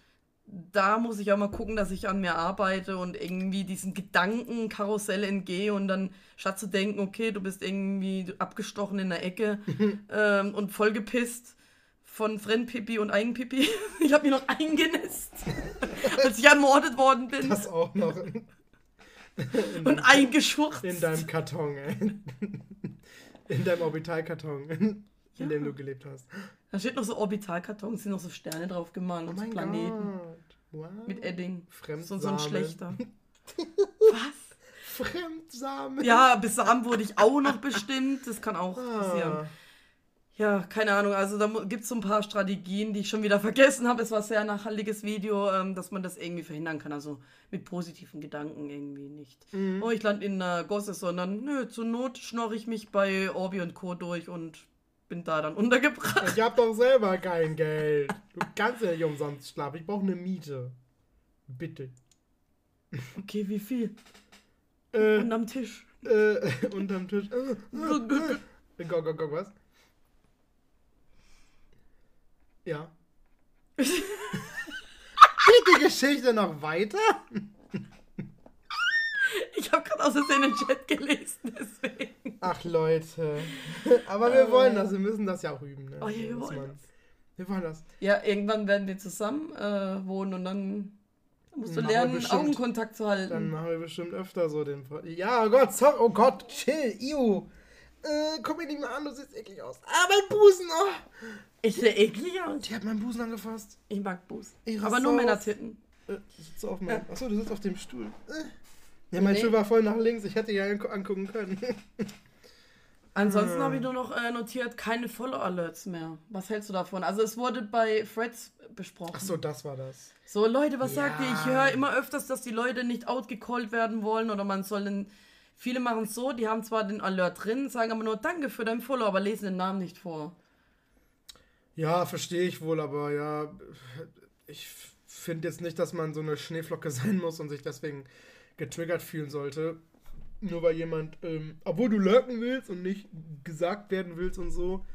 Da muss ich auch mal gucken, dass ich an mir arbeite und irgendwie diesen Gedankenkarussell entgehe und dann statt zu denken, okay, du bist irgendwie abgestochen in der Ecke ähm, und vollgepisst von Fremdpipi und Eigenpipi. Ich habe mich noch eingenässt, als ich ermordet worden bin Das auch noch in, in, und deinem, eingeschurzt. in deinem Karton, ey. In deinem Orbitalkarton, in Ja. dem du gelebt hast. Da steht noch so Orbitalkartons, sind noch so Sterne drauf gemalt und so Planeten Gott. Wow. mit Edding. So, Fremdsamen. so ein schlechter. Was? Fremdsamen. Ja, bis Samen wurde ich auch noch bestimmt. Das kann auch passieren. Ah. Ja, keine Ahnung. Also da gibt es so ein paar Strategien, die ich schon wieder vergessen habe. Es war ein sehr nachhaltiges Video, ähm, dass man das irgendwie verhindern kann. Also mit positiven Gedanken irgendwie nicht. Mhm. Oh, ich lande in einer Gosse, sondern nö, zur Not schnorre ich mich bei Orbi und Co. durch und bin da dann untergebracht. Ich hab doch selber kein Geld. Du kannst ja nicht umsonst schlafen. Ich brauche eine Miete. Bitte. Okay, wie viel? Äh, Und am Tisch. äh, unterm Tisch. Äh, go, go, go, was? Ja. Geht die Geschichte noch weiter? Ich habe gerade aus Versehen den Chat gelesen, deswegen. Ach, Leute. Aber wir wollen das. Wir müssen das ja auch üben. Ne? Oh ja, wir wollen man- Wir wollen das. Ja, irgendwann werden wir zusammen äh, wohnen und dann musst du Machen lernen, bestimmt. Augenkontakt zu halten. Dann machen wir bestimmt öfter so den. Pod- Ja, oh Gott, sorry. Oh Gott, chill. Iu. Äh, guck mich nicht mehr an, du siehst eklig aus. Ah, mein Busen. Oh. Ich sehe eklig aus. Die hat meinen Busen angefasst. Ich mag. Ich Aber nur. Männertitten. Äh, ich sitze auf meinem. Achso, du sitzt auf dem Stuhl. Äh. Ja, mein Nee. Stuhl war voll nach links. Ich hätte ja angu- angucken können. Ansonsten habe ich nur noch äh, notiert, keine Follow-Alerts mehr. Was hältst du davon? Also es wurde bei Threads besprochen. Achso, das war das. So, Leute, was sagt ihr? Ja. Ich höre immer öfters, dass die Leute nicht outgecallt werden wollen oder man soll den... Viele machen es so, die haben zwar den Alert drin, sagen aber nur Danke für dein Follow, aber lesen den Namen nicht vor. Ja, verstehe ich wohl, aber ja, ich finde jetzt nicht, dass man so eine Schneeflocke sein muss und sich deswegen getriggert fühlen sollte. Nur weil jemand, ähm, obwohl du lurken willst und nicht gesagt werden willst und so,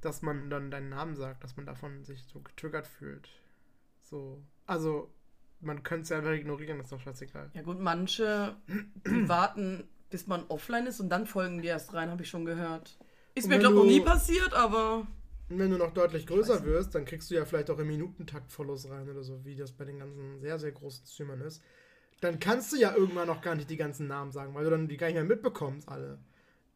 dass man dann deinen Namen sagt, dass man davon sich so getriggert fühlt. So, also, man könnte es ja einfach ignorieren, ist doch scheißegal. Ja gut, manche, warten, bis man offline ist und dann folgen die erst rein, habe ich schon gehört. Ist Und mir, glaube ich, noch nie passiert, aber... Und wenn du noch deutlich größer wirst, dann kriegst du ja vielleicht auch im Minutentakt Follows rein oder so, wie das bei den ganzen sehr, sehr großen Streamern ist. Dann kannst du ja irgendwann noch gar nicht die ganzen Namen sagen, weil du dann die gar nicht mehr mitbekommst, alle.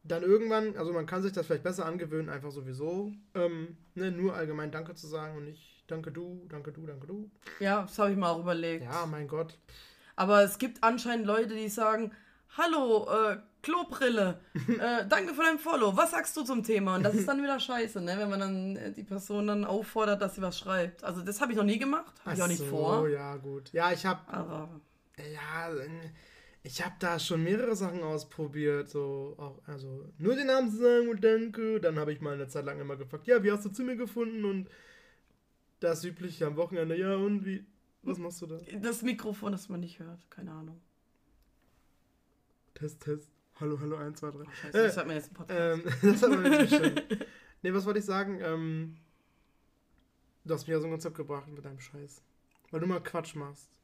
Dann irgendwann, also man kann sich das vielleicht besser angewöhnen, einfach sowieso, ähm, ne, nur allgemein Danke zu sagen und nicht Danke du, Danke du, Danke du. Ja, das habe ich mir auch überlegt. Ja, mein Gott. Aber es gibt anscheinend Leute, die sagen, hallo, äh, Klobrille, äh, danke für dein Follow, was sagst du zum Thema? Und das ist dann wieder scheiße, ne? wenn man dann äh, die Person dann auffordert, dass sie was schreibt. Also das habe ich noch nie gemacht, habe ich auch nicht so, vor. ja, gut. Ja, ich habe Ja, ich habe da schon mehrere Sachen ausprobiert, so auch, also nur den Namen zu sagen und danke. Dann habe ich mal eine Zeit lang immer gefragt, ja, wie hast du zu mir gefunden? Und das übliche am Wochenende, ja, und wie, was machst du da? das Mikrofon, das man nicht hört, keine Ahnung. Test, Test. Hallo, hallo, 1, 2, 3. Scheiße, das hat mir jetzt ein Podcast. Ähm, das hat man wirklich schön. Nee, was wollte ich sagen? Ähm, du hast mich ja so ein Konzept gebracht mit deinem Scheiß. Weil du mal Quatsch machst.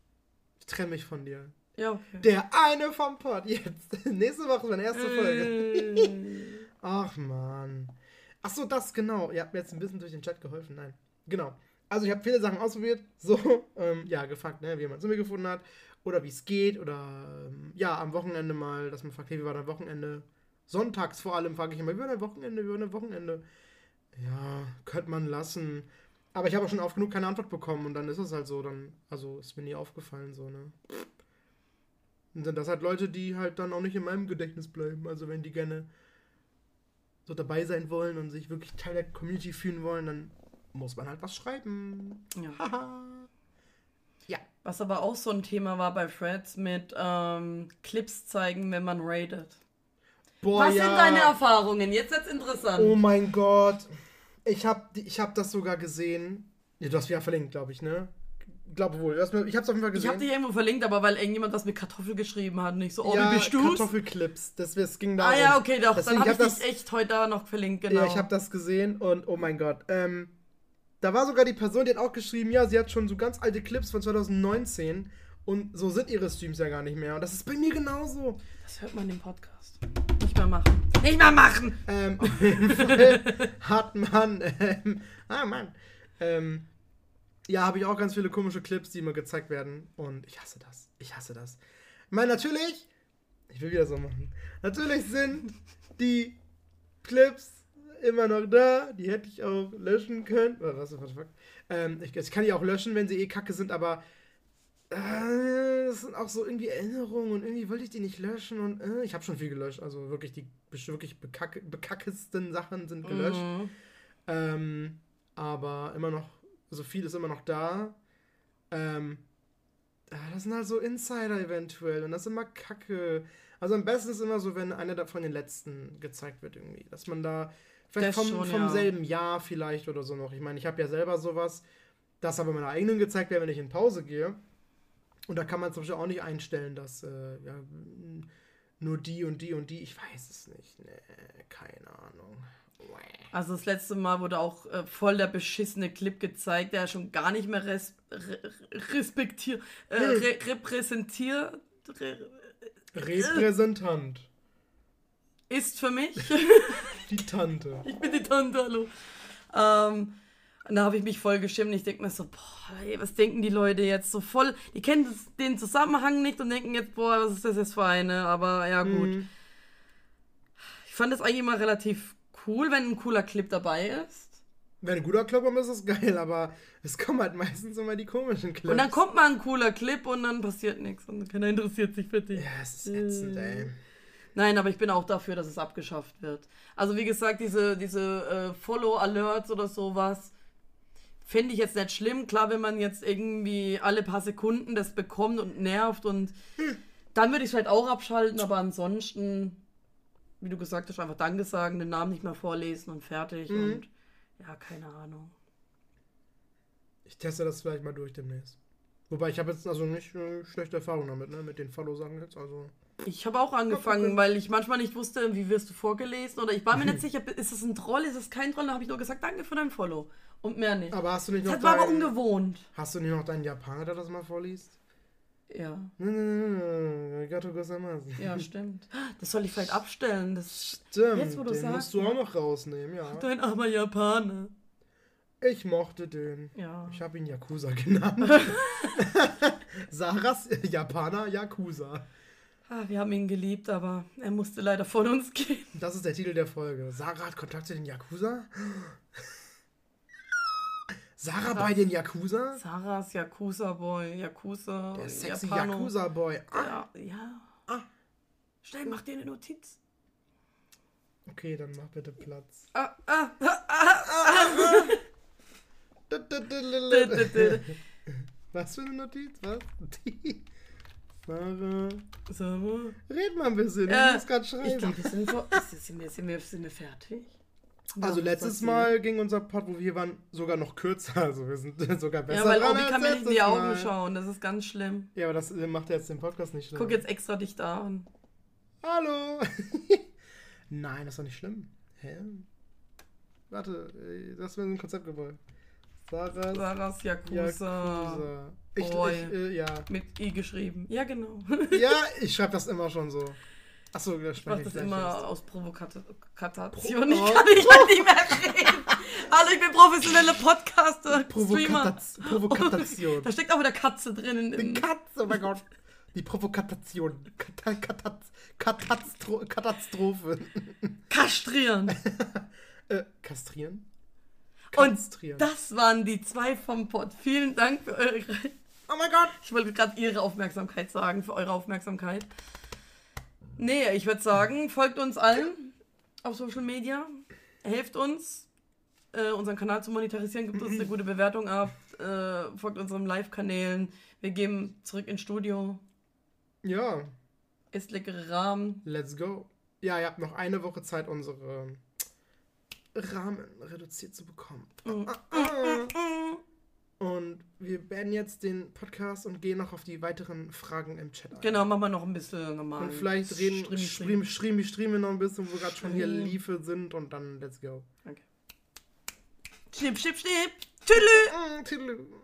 Ich trenne mich von dir. Ja, okay. Der eine vom Pod jetzt. Nächste Woche ist meine erste Folge. Äh, Ach man. Ach so, das genau. Ihr habt mir jetzt ein bisschen durch den Chat geholfen. Nein. Genau. Also ich habe viele Sachen ausprobiert. So, ähm, ja, gefragt, ne, wie man zu mir gefunden hat. Oder wie es geht. Oder ähm, ja, am Wochenende mal, dass man fragt, hey, wie war dein Wochenende? Sonntags vor allem frage ich immer, wie war dein Wochenende? Wie war dein Wochenende? Ja, könnte man lassen. Aber ich habe auch schon oft genug keine Antwort bekommen und dann ist es halt so, dann, also ist mir nie aufgefallen, so, ne? Und sind das halt Leute, die halt dann auch nicht in meinem Gedächtnis bleiben. Also wenn die gerne so dabei sein wollen und sich wirklich Teil der Community fühlen wollen, dann muss man halt was schreiben. ja. Haha. Was aber auch so ein Thema war bei Freds mit ähm, Clips zeigen, wenn man raidet. Boah, Was ja. sind deine Erfahrungen? Jetzt wird's interessant. Oh mein Gott. Ich hab, die- ich hab das sogar gesehen. Ja, du hast wieder verlinkt, glaube ich, ne? Glaube wohl. Mir- Ich hab's auf jeden Fall ich gesehen. habe dich irgendwo verlinkt, aber weil irgendjemand das mit Kartoffel geschrieben hat. Nicht so, oh, ja, wie bist du's? Kartoffelclips. Das, das ging darum. Ah ja, okay, doch. Deswegen, dann ich habe hab ich dich echt heute da noch verlinkt, genau. Ja, ich habe das gesehen und oh mein Gott. Ähm, da war sogar die Person, die hat auch geschrieben, ja, sie hat schon so ganz alte Clips von 2019 und so sind ihre Streams ja gar nicht mehr. Und das ist bei mir genauso. das hört man im Podcast. Nicht mehr machen. Nicht mehr machen! Ähm, hat man, ähm, ah Mann, ähm, ja, habe ich auch ganz viele komische Clips, die mir gezeigt werden und ich hasse das. Ich hasse das. Ich meine, natürlich, ich will wieder so machen, natürlich sind die Clips immer noch da, die hätte ich auch löschen können. Oder was, was, was, ähm, ich, ich kann die auch löschen, wenn sie eh kacke sind, aber äh, das sind auch so irgendwie Erinnerungen und irgendwie wollte ich die nicht löschen und äh, ich habe schon viel gelöscht. Also wirklich die wirklich bekacke, bekackesten Sachen sind gelöscht. Mhm. Ähm, aber immer noch, also viel ist immer noch da. Ähm, ah, das sind halt so Insider eventuell und das ist immer kacke. Also am besten ist immer so, wenn einer davon den letzten gezeigt wird irgendwie. Dass man da vielleicht Das vom, schon, vom ja. selben Jahr vielleicht oder so noch. Ich meine, ich habe ja selber sowas, das aber meiner eigenen gezeigt wird, wenn ich in Pause gehe. Und da kann man zum Beispiel auch nicht einstellen, dass äh, ja, nur die und die und die. Ich weiß es nicht. Nee, keine Ahnung. Also das letzte Mal wurde auch äh, voll der beschissene Clip gezeigt, der schon gar nicht mehr res re respektiert, äh, re repräsentiert re Repräsentant. ist für mich. Die Tante. ich bin die Tante, hallo. Ähm, und da habe ich mich voll geschämt. Ich denke mir so, boah, ey, was denken die Leute jetzt so voll? Die kennen das, den Zusammenhang nicht und denken jetzt, boah, was ist das jetzt für eine? Aber ja, gut. Mhm. Ich fand es eigentlich immer relativ cool, wenn ein cooler Clip dabei ist. Wenn ein guter Club ist, ist es geil, aber es kommen halt meistens immer die komischen Clips. Und dann kommt mal ein cooler Clip und dann passiert nichts und keiner interessiert sich für dich. Ja, es ist ätzend, ey. Nein, aber ich bin auch dafür, dass es abgeschafft wird. Also wie gesagt, diese, diese äh, Follow-Alerts oder sowas fände ich jetzt nicht schlimm. Klar, wenn man jetzt irgendwie alle paar Sekunden das bekommt und nervt und dann würde ich es vielleicht auch abschalten, aber ansonsten, wie du gesagt hast, einfach Danke sagen, den Namen nicht mehr vorlesen und fertig Mhm. und ja, keine Ahnung. Ich teste das vielleicht mal durch demnächst. Wobei ich habe jetzt also nicht äh, schlechte Erfahrungen damit, ne? Mit den Follow-Sachen jetzt. Also. Ich habe auch angefangen, Okay. weil ich manchmal nicht wusste, wie wirst du vorgelesen oder ich war mir nicht sicher, ist es ein Troll, ist es kein Troll? Da habe ich nur gesagt, danke für dein Follow und mehr nicht. Aber hast du nicht noch Das war aber deinen, ungewohnt. Hast du nicht noch deinen Japaner, der das mal vorliest? Ja, gozaimasu. ja, stimmt. Das soll ich vielleicht abstellen. Das Stimmt, Jetzt, wo du den sagst, musst du ne? auch noch rausnehmen, ja. dein armer Japaner. Ich mochte den. Ja. Ich habe ihn Yakuza genannt. Sarahs Japaner Yakuza. Ah, wir haben ihn geliebt, aber er musste leider von uns gehen. Das ist der Titel der Folge. Sarah hat Kontakt zu den Yakuza? Sarah bei den Yakuza? Sarahs Yakuza Boy, Yakuza. Der sexy Japano. Yakuza Boy. Ah, Ja, ja. Ah. Schnell, mach dir eine Notiz. okay, dann mach bitte Platz. Ah, ah, ah, ah. Was für eine Notiz? Was? Sarah. Sarah. Red mal ein bisschen. Äh, ich muss gerade Ich schreiben. glaube, vor- ist- sind, wir, sind, wir, sind wir fertig? Also Ja, letztes Mal ging unser Pod, wo wir hier waren, sogar noch kürzer. Also wir sind sogar besser Ja, weil Obi kann mir nicht in die Augen Mal. schauen. Das ist ganz schlimm. Ja, aber das äh, macht jetzt den Podcast nicht Ich schlimm. guck jetzt extra dich da an. Hallo. Nein, das ist doch nicht schlimm. Hä? Warte, das wäre ein Konzept gewollt. Sarahs Sarahs Yakuza. Yakuza. Ich, ich, äh, ja. Mit I geschrieben. Ja, genau. ja, ich schreibe das immer schon so. Achso, das Ich mach spreche das gleich immer aus Provokation. Pro- Ich Oh. kann nicht mal nicht mehr reden. Hallo, ich bin professionelle Podcaster, Streamer. Provokatation. Provokation. Da steckt auch wieder Katze drin. In, Die Katze, oh mein Gott. Die Provokation. Katastro Katastrophe. kastrieren. äh, kastrieren? Und Kastrieren. das waren die zwei vom Pod. Vielen Dank für eure. oh mein Gott. Ich wollte gerade Ihre Aufmerksamkeit sagen, für eure Aufmerksamkeit. Nee, ich würde sagen, folgt uns allen auf Social Media. Helft uns, äh, unseren Kanal zu monetarisieren. Gibt uns eine gute Bewertung ab. Äh, folgt unseren Live-Kanälen. Wir gehen zurück ins Studio. Ja, Isst leckere Rahmen. let's go. Ja, ihr habt noch eine Woche Zeit, unsere Rahmen reduziert zu bekommen. Mm. Ah, ah. Und wir beenden jetzt den Podcast und gehen noch auf die weiteren Fragen im Chat ein. Genau, machen wir noch ein bisschen normal. Und vielleicht reden, Streamy, stream, streamy, streamy noch ein bisschen, wo wir gerade schon hier. Liefe sind und dann let's go. Okay. Schnipp, schnipp, schnipp. Tschüss. Mm, tüdelü.